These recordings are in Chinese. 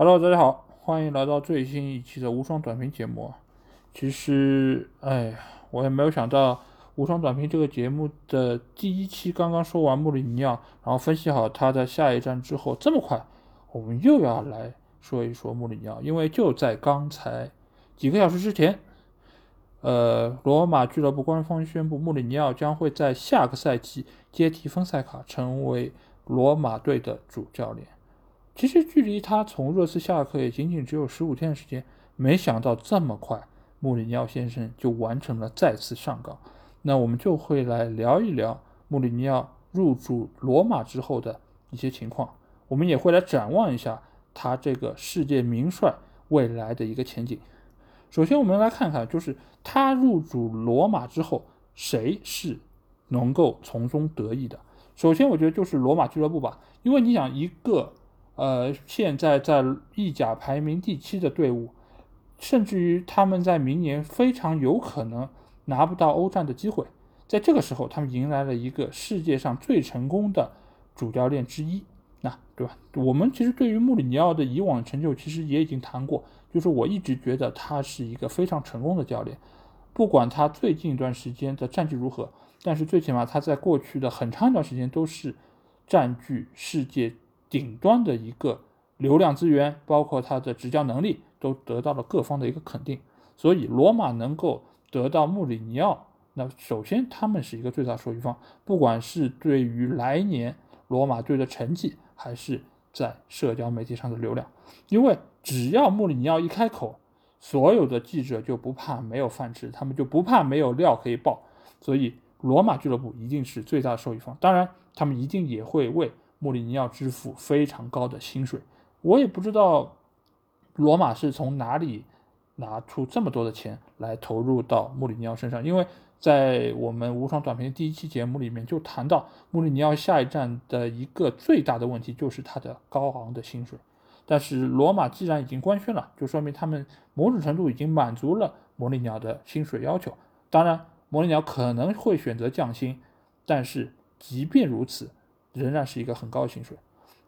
Hello，大家好，欢迎来到最新一期的无双短评节目。其实，哎呀，我也没有想到无双短评这个节目的第一期刚刚说完穆里尼奥，然后分析好他的下一站之后，这么快我们又要来说一说穆里尼奥，因为就在刚才几个小时之前。呃，罗马俱乐部官方宣布，穆里尼奥将会在下个赛季接替芬塞卡，成为罗马队的主教练。其实，距离他从热刺下课也仅仅只有十五天的时间，没想到这么快，穆里尼奥先生就完成了再次上岗。那我们就会来聊一聊穆里尼奥入主罗马之后的一些情况，我们也会来展望一下他这个世界名帅未来的一个前景。首先，我们来看看，就是他入主罗马之后，谁是能够从中得益的？首先，我觉得就是罗马俱乐部吧，因为你想，一个呃现在在意甲排名第七的队伍，甚至于他们在明年非常有可能拿不到欧战的机会，在这个时候，他们迎来了一个世界上最成功的主教练之一，那对吧？我们其实对于穆里尼奥的以往成就，其实也已经谈过。就是我一直觉得他是一个非常成功的教练，不管他最近一段时间的战绩如何，但是最起码他在过去的很长一段时间都是占据世界顶端的一个流量资源，包括他的执教能力都得到了各方的一个肯定。所以罗马能够得到穆里尼奥，那首先他们是一个最大受益方，不管是对于来年罗马队的成绩，还是在社交媒体上的流量，因为。只要穆里尼奥一开口，所有的记者就不怕没有饭吃，他们就不怕没有料可以爆。所以，罗马俱乐部一定是最大受益方。当然，他们一定也会为穆里尼奥支付非常高的薪水。我也不知道罗马是从哪里拿出这么多的钱来投入到穆里尼奥身上，因为在我们无双短评第一期节目里面就谈到，穆里尼奥下一站的一个最大的问题就是他的高昂的薪水。但是罗马既然已经官宣了，就说明他们某种程度已经满足了魔力鸟的薪水要求。当然，魔力鸟可能会选择降薪，但是即便如此，仍然是一个很高的薪水。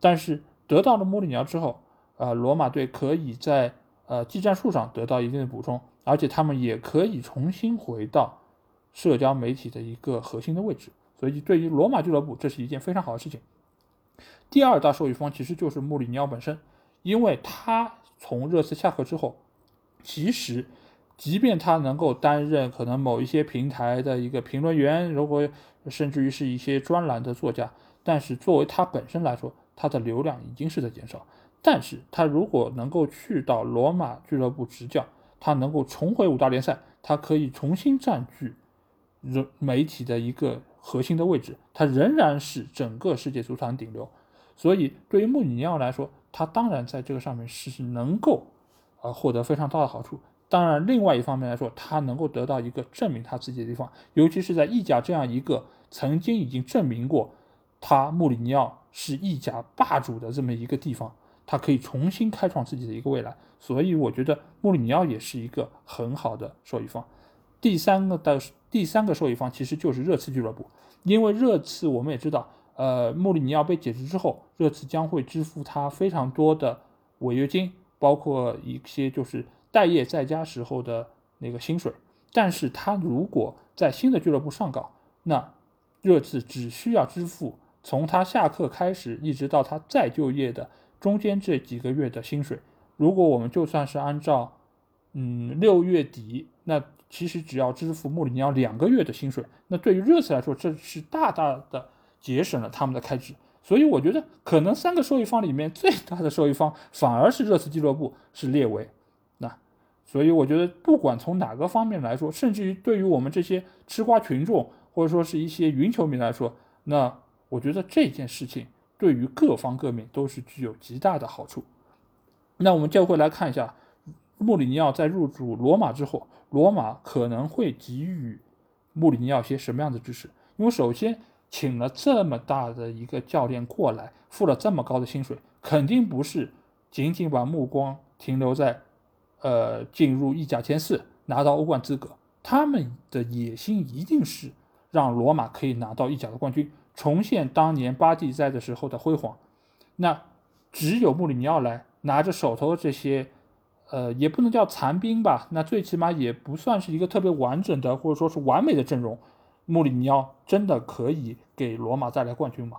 但是得到了穆里尼奥之后，啊，罗马队可以在呃技战术上得到一定的补充，而且他们也可以重新回到社交媒体的一个核心的位置。所以对于罗马俱乐部，这是一件非常好的事情。第二大受益方其实就是穆里尼奥本身。因为他从热刺下课之后，其实，即便他能够担任可能某一些平台的一个评论员，如果甚至于是一些专栏的作家，但是作为他本身来说，他的流量已经是在减少。但是他如果能够去到罗马俱乐部执教，他能够重回五大联赛，他可以重新占据人媒体的一个核心的位置，他仍然是整个世界足坛顶流。所以对于穆里尼奥来说，他当然在这个上面是能够，呃，获得非常大的好处。当然，另外一方面来说，他能够得到一个证明他自己的地方，尤其是在意甲这样一个曾经已经证明过他穆里尼奥是意甲霸主的这么一个地方，他可以重新开创自己的一个未来。所以，我觉得穆里尼奥也是一个很好的受益方。第三个的第三个受益方其实就是热刺俱乐部，因为热刺我们也知道。呃，穆里尼奥被解职之后，热刺将会支付他非常多的违约金，包括一些就是待业在家时候的那个薪水。但是他如果在新的俱乐部上岗，那热刺只需要支付从他下课开始一直到他再就业的中间这几个月的薪水。如果我们就算是按照，嗯，六月底，那其实只要支付穆里尼奥两个月的薪水，那对于热刺来说，这是大大的。节省了他们的开支，所以我觉得可能三个受益方里面最大的受益方反而是热刺俱乐部是列维。那所以我觉得不管从哪个方面来说，甚至于对于我们这些吃瓜群众或者说是一些云球迷来说，那我觉得这件事情对于各方各面都是具有极大的好处。那我们就会来看一下穆里尼奥在入主罗马之后，罗马可能会给予穆里尼奥些什么样的支持？因为首先。请了这么大的一个教练过来，付了这么高的薪水，肯定不是仅仅把目光停留在，呃，进入意甲前四，拿到欧冠资格。他们的野心一定是让罗马可以拿到意甲的冠军，重现当年巴蒂在的时候的辉煌。那只有穆里尼奥来拿着手头的这些，呃，也不能叫残兵吧，那最起码也不算是一个特别完整的或者说是完美的阵容。穆里尼奥真的可以给罗马带来冠军吗？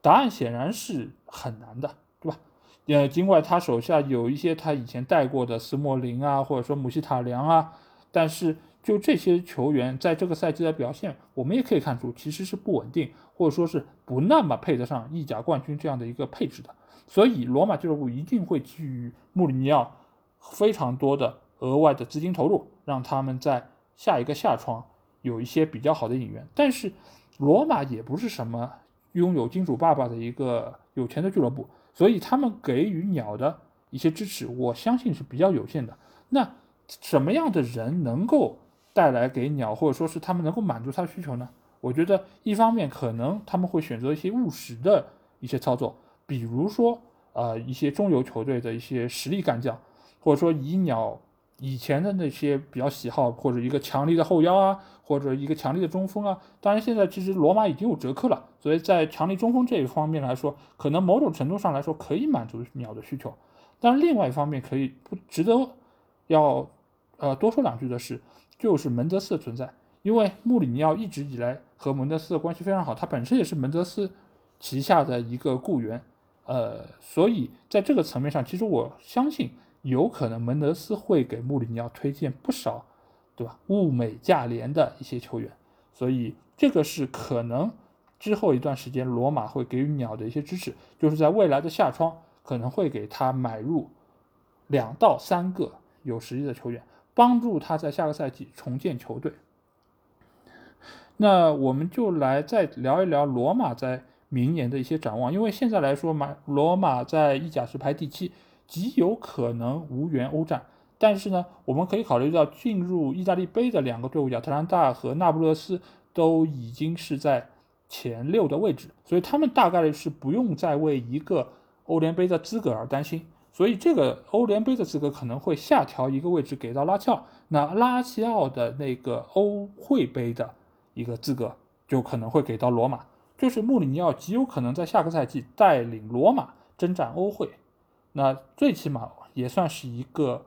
答案显然是很难的，对吧？呃，尽管他手下有一些他以前带过的斯莫林啊，或者说姆希塔良啊，但是就这些球员在这个赛季的表现，我们也可以看出其实是不稳定，或者说是不那么配得上意甲冠军这样的一个配置的。所以，罗马俱乐部一定会给予穆里尼奥非常多的额外的资金投入，让他们在下一个夏窗有一些比较好的引援。但是，罗马也不是什么拥有金主爸爸的一个有钱的俱乐部，所以他们给予鸟的一些支持，我相信是比较有限的。那什么样的人能够带来给鸟，或者说是他们能够满足他的需求呢？我觉得，一方面可能他们会选择一些务实的一些操作。比如说，呃，一些中游球队的一些实力干将，或者说以鸟以前的那些比较喜好，或者一个强力的后腰啊，或者一个强力的中锋啊。当然，现在其实罗马已经有折扣了，所以在强力中锋这一方面来说，可能某种程度上来说可以满足鸟的需求。但是另外一方面，可以不值得要呃多说两句的是，就是门德斯的存在，因为穆里尼奥一直以来和门德斯的关系非常好，他本身也是门德斯旗下的一个雇员。呃，所以在这个层面上，其实我相信有可能门德斯会给穆里尼奥推荐不少，对吧？物美价廉的一些球员，所以这个是可能之后一段时间罗马会给予鸟的一些支持，就是在未来的夏窗可能会给他买入两到三个有实力的球员，帮助他在下个赛季重建球队。那我们就来再聊一聊罗马在。明年的一些展望，因为现在来说，马罗马在意甲是排第七，极有可能无缘欧战。但是呢，我们可以考虑到进入意大利杯的两个队伍，亚特兰大和那不勒斯都已经是在前六的位置，所以他们大概率是不用再为一个欧联杯的资格而担心。所以这个欧联杯的资格可能会下调一个位置给到拉齐奥，那拉齐奥的那个欧会杯的一个资格就可能会给到罗马。就是穆里尼奥极有可能在下个赛季带领罗马征战欧会，那最起码也算是一个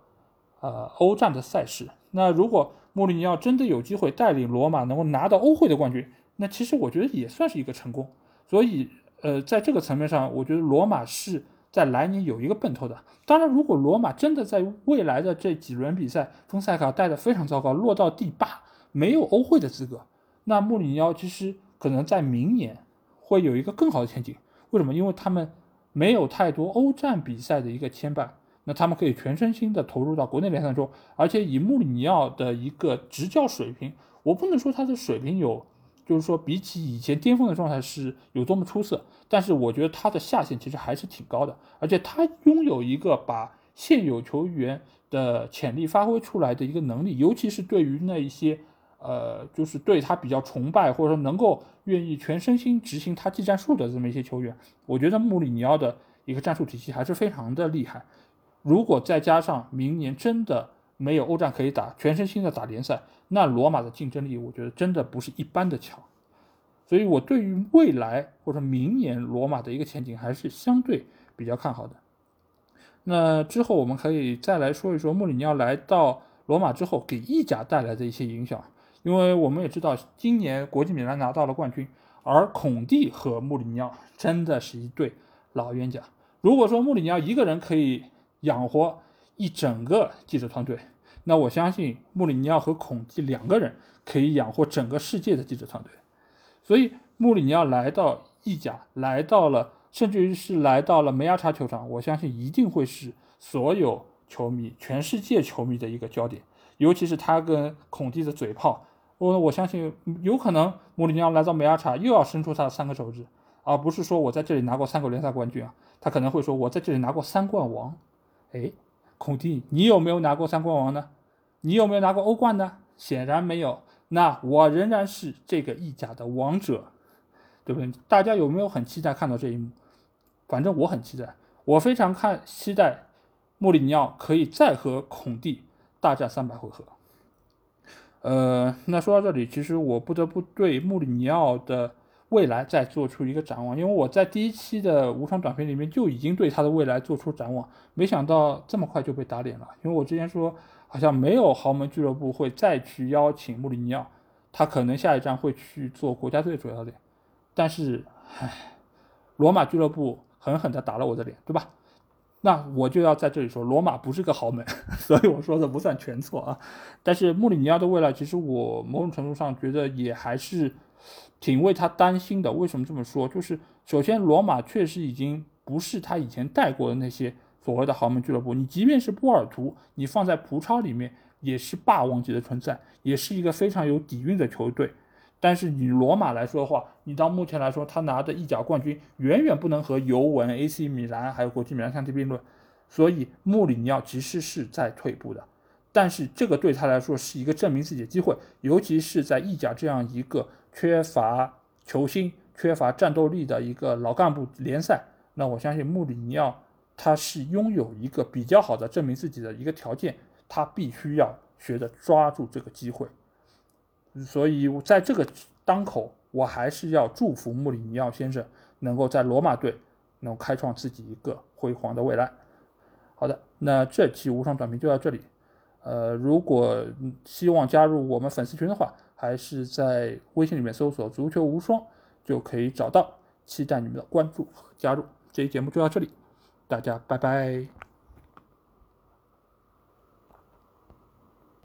呃欧战的赛事。那如果穆里尼奥真的有机会带领罗马能够拿到欧会的冠军，那其实我觉得也算是一个成功。所以呃，在这个层面上，我觉得罗马是在来年有一个奔头的。当然，如果罗马真的在未来的这几轮比赛，丰塞卡带的非常糟糕，落到第八，没有欧会的资格，那穆里尼奥其实。可能在明年会有一个更好的前景。为什么？因为他们没有太多欧战比赛的一个牵绊，那他们可以全身心的投入到国内联赛中。而且以穆里尼奥的一个执教水平，我不能说他的水平有，就是说比起以前巅峰的状态是有多么出色，但是我觉得他的下限其实还是挺高的。而且他拥有一个把现有球员的潜力发挥出来的一个能力，尤其是对于那一些。呃，就是对他比较崇拜，或者说能够愿意全身心执行他技战术的这么一些球员，我觉得穆里尼奥的一个战术体系还是非常的厉害。如果再加上明年真的没有欧战可以打，全身心的打联赛，那罗马的竞争力，我觉得真的不是一般的强。所以我对于未来或者明年罗马的一个前景还是相对比较看好的。那之后我们可以再来说一说穆里尼奥来到罗马之后给意甲带来的一些影响。因为我们也知道，今年国际米兰拿到了冠军，而孔蒂和穆里尼奥真的是一对老冤家。如果说穆里尼奥一个人可以养活一整个记者团队，那我相信穆里尼奥和孔蒂两个人可以养活整个世界的记者团队。所以穆里尼奥来到意甲，来到了，甚至于是来到了梅亚查球场，我相信一定会是所有球迷、全世界球迷的一个焦点，尤其是他跟孔蒂的嘴炮。我我相信有可能穆里尼奥来到梅阿查又要伸出他的三个手指，而不是说我在这里拿过三个联赛冠军啊，他可能会说我在这里拿过三冠王。哎，孔蒂，你有没有拿过三冠王呢？你有没有拿过欧冠呢？显然没有。那我仍然是这个意甲的王者，对不对？大家有没有很期待看到这一幕？反正我很期待，我非常看期待穆里尼奥可以再和孔蒂大战三百回合。呃，那说到这里，其实我不得不对穆里尼奥的未来再做出一个展望。因为我在第一期的无双短片里面就已经对他的未来做出展望，没想到这么快就被打脸了。因为我之前说好像没有豪门俱乐部会再去邀请穆里尼奥，他可能下一站会去做国家队主教练。但是，唉，罗马俱乐部狠狠地打了我的脸，对吧？那我就要在这里说，罗马不是个豪门，所以我说的不算全错啊。但是穆里尼奥的未来，其实我某种程度上觉得也还是挺为他担心的。为什么这么说？就是首先，罗马确实已经不是他以前带过的那些所谓的豪门俱乐部。你即便是波尔图，你放在葡超里面也是霸王级的存在，也是一个非常有底蕴的球队。但是以罗马来说的话，你到目前来说，他拿的意甲冠军远远不能和尤文、AC 米兰还有国际米兰相提并论，所以穆里尼奥其实是在退步的。但是这个对他来说是一个证明自己的机会，尤其是在意甲这样一个缺乏球星、缺乏战斗力的一个老干部联赛，那我相信穆里尼奥他是拥有一个比较好的证明自己的一个条件，他必须要学着抓住这个机会。所以，在这个当口，我还是要祝福穆里尼奥先生能够在罗马队能开创自己一个辉煌的未来。好的，那这期无双短评就到这里。呃，如果希望加入我们粉丝群的话，还是在微信里面搜索“足球无双”就可以找到。期待你们的关注和加入。这期节目就到这里，大家拜拜。